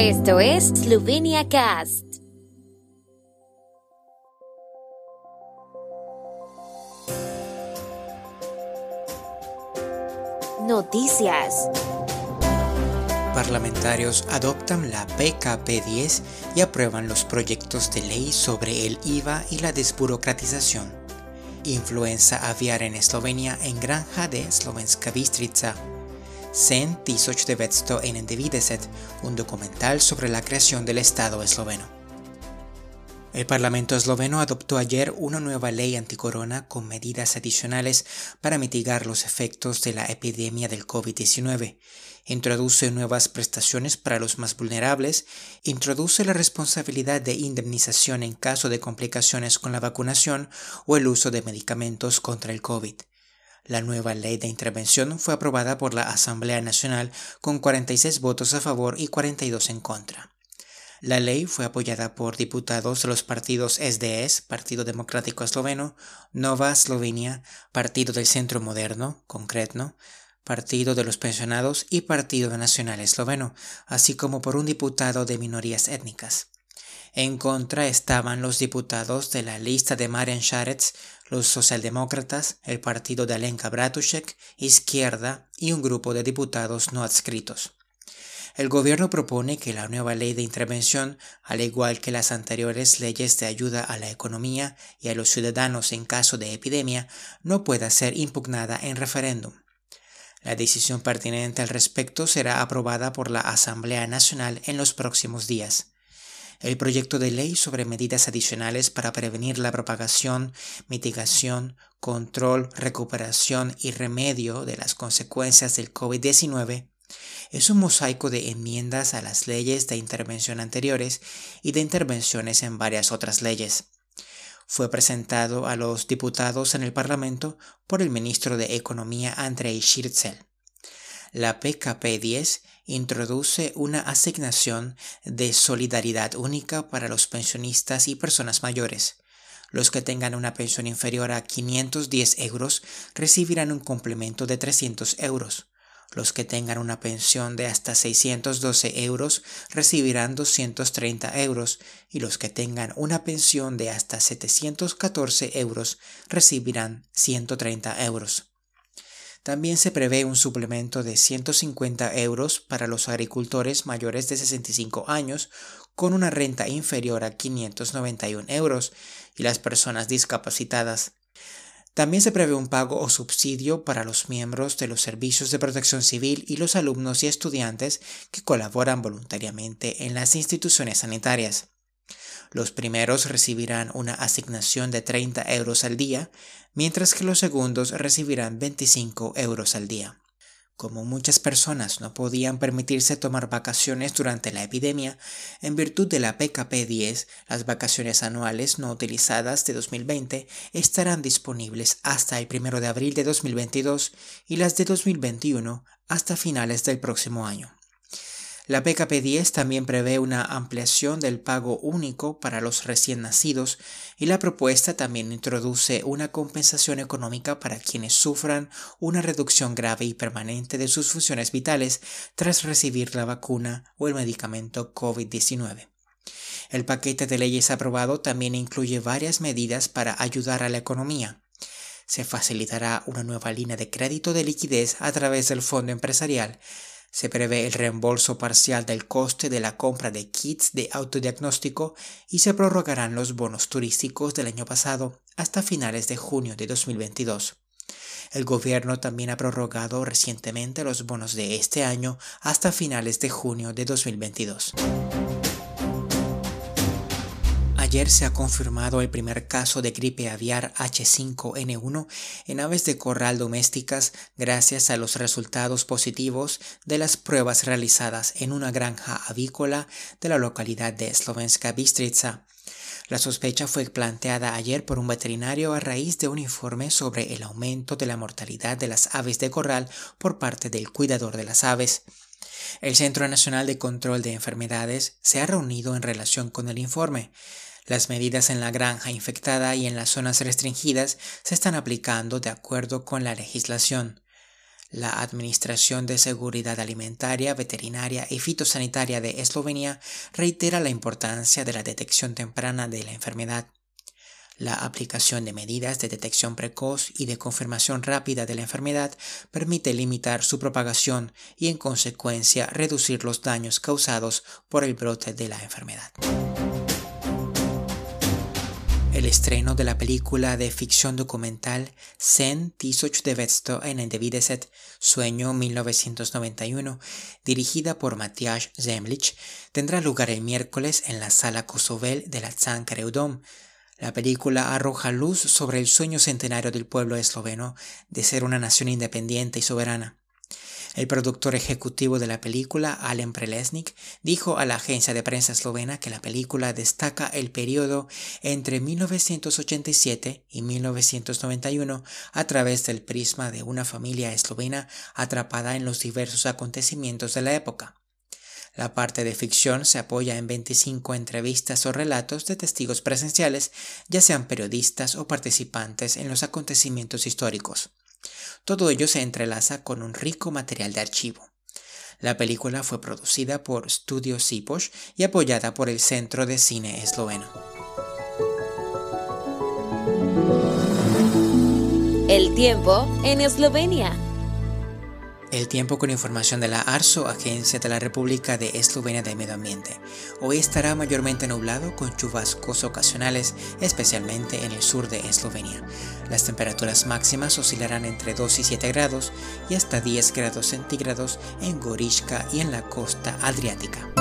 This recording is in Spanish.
Esto es Slovenia Cast. Noticias. Parlamentarios adoptan la PKP-10 y aprueban los proyectos de ley sobre el IVA y la desburocratización. Influenza aviar en Eslovenia en granja de Slovenska Bistrica. Sen 1990, un documental sobre la creación del Estado esloveno. El Parlamento esloveno adoptó ayer una nueva ley anticorona con medidas adicionales para mitigar los efectos de la epidemia del COVID-19. Introduce nuevas prestaciones para los más vulnerables, introduce la responsabilidad de indemnización en caso de complicaciones con la vacunación o el uso de medicamentos contra el COVID. La nueva ley de intervención fue aprobada por la Asamblea Nacional con 46 votos a favor y 42 en contra. La ley fue apoyada por diputados de los partidos SDS, Partido Democrático Esloveno, Nova Eslovenia, Partido del Centro Moderno, Concretno, Partido de los Pensionados y Partido Nacional Esloveno, así como por un diputado de minorías étnicas. En contra estaban los diputados de la lista de Marian Sharetz, los socialdemócratas, el partido de Alenka Bratušek, Izquierda y un grupo de diputados no adscritos. El gobierno propone que la nueva ley de intervención, al igual que las anteriores leyes de ayuda a la economía y a los ciudadanos en caso de epidemia, no pueda ser impugnada en referéndum. La decisión pertinente al respecto será aprobada por la Asamblea Nacional en los próximos días. El proyecto de ley sobre medidas adicionales para prevenir la propagación, mitigación, control, recuperación y remedio de las consecuencias del COVID-19 es un mosaico de enmiendas a las leyes de intervención anteriores y de intervenciones en varias otras leyes. Fue presentado a los diputados en el Parlamento por el ministro de Economía Andrei Shirtzel. La PKP 10 introduce una asignación de solidaridad única para los pensionistas y personas mayores. Los que tengan una pensión inferior a 510 euros recibirán un complemento de 300 euros. Los que tengan una pensión de hasta 612 euros recibirán 230 euros y los que tengan una pensión de hasta 714 euros recibirán 130 euros. También se prevé un suplemento de 150 euros para los agricultores mayores de 65 años con una renta inferior a 591 euros y las personas discapacitadas. También se prevé un pago o subsidio para los miembros de los servicios de protección civil y los alumnos y estudiantes que colaboran voluntariamente en las instituciones sanitarias. Los primeros recibirán una asignación de 30 euros al día, mientras que los segundos recibirán 25 euros al día. Como muchas personas no podían permitirse tomar vacaciones durante la epidemia, en virtud de la PKP 10, las vacaciones anuales no utilizadas de 2020 estarán disponibles hasta el 1 de abril de 2022 y las de 2021 hasta finales del próximo año. La PKP 10 también prevé una ampliación del pago único para los recién nacidos y la propuesta también introduce una compensación económica para quienes sufran una reducción grave y permanente de sus funciones vitales tras recibir la vacuna o el medicamento COVID-19. El paquete de leyes aprobado también incluye varias medidas para ayudar a la economía. Se facilitará una nueva línea de crédito de liquidez a través del Fondo Empresarial se prevé el reembolso parcial del coste de la compra de kits de autodiagnóstico y se prorrogarán los bonos turísticos del año pasado hasta finales de junio de 2022. El gobierno también ha prorrogado recientemente los bonos de este año hasta finales de junio de 2022. Ayer se ha confirmado el primer caso de gripe aviar H5N1 en aves de corral domésticas gracias a los resultados positivos de las pruebas realizadas en una granja avícola de la localidad de Slovenska Bistrica. La sospecha fue planteada ayer por un veterinario a raíz de un informe sobre el aumento de la mortalidad de las aves de corral por parte del cuidador de las aves. El Centro Nacional de Control de Enfermedades se ha reunido en relación con el informe. Las medidas en la granja infectada y en las zonas restringidas se están aplicando de acuerdo con la legislación. La Administración de Seguridad Alimentaria, Veterinaria y Fitosanitaria de Eslovenia reitera la importancia de la detección temprana de la enfermedad. La aplicación de medidas de detección precoz y de confirmación rápida de la enfermedad permite limitar su propagación y en consecuencia reducir los daños causados por el brote de la enfermedad. El estreno de la película de ficción documental Sen Vesto en Endevideset, Sueño 1991, dirigida por Matthias Zemlich, tendrá lugar el miércoles en la sala Kosovel de la Tsankareudom. La película arroja luz sobre el sueño centenario del pueblo esloveno de ser una nación independiente y soberana. El productor ejecutivo de la película, Alen Prelesnik, dijo a la agencia de prensa eslovena que la película destaca el periodo entre 1987 y 1991 a través del prisma de una familia eslovena atrapada en los diversos acontecimientos de la época. La parte de ficción se apoya en 25 entrevistas o relatos de testigos presenciales, ya sean periodistas o participantes en los acontecimientos históricos. Todo ello se entrelaza con un rico material de archivo. La película fue producida por Studio Sipos y apoyada por el Centro de Cine Esloveno. El tiempo en Eslovenia. El tiempo con información de la ARSO, Agencia de la República de Eslovenia de Medio Ambiente. Hoy estará mayormente nublado con chubascos ocasionales, especialmente en el sur de Eslovenia. Las temperaturas máximas oscilarán entre 2 y 7 grados y hasta 10 grados centígrados en Gorishka y en la costa adriática.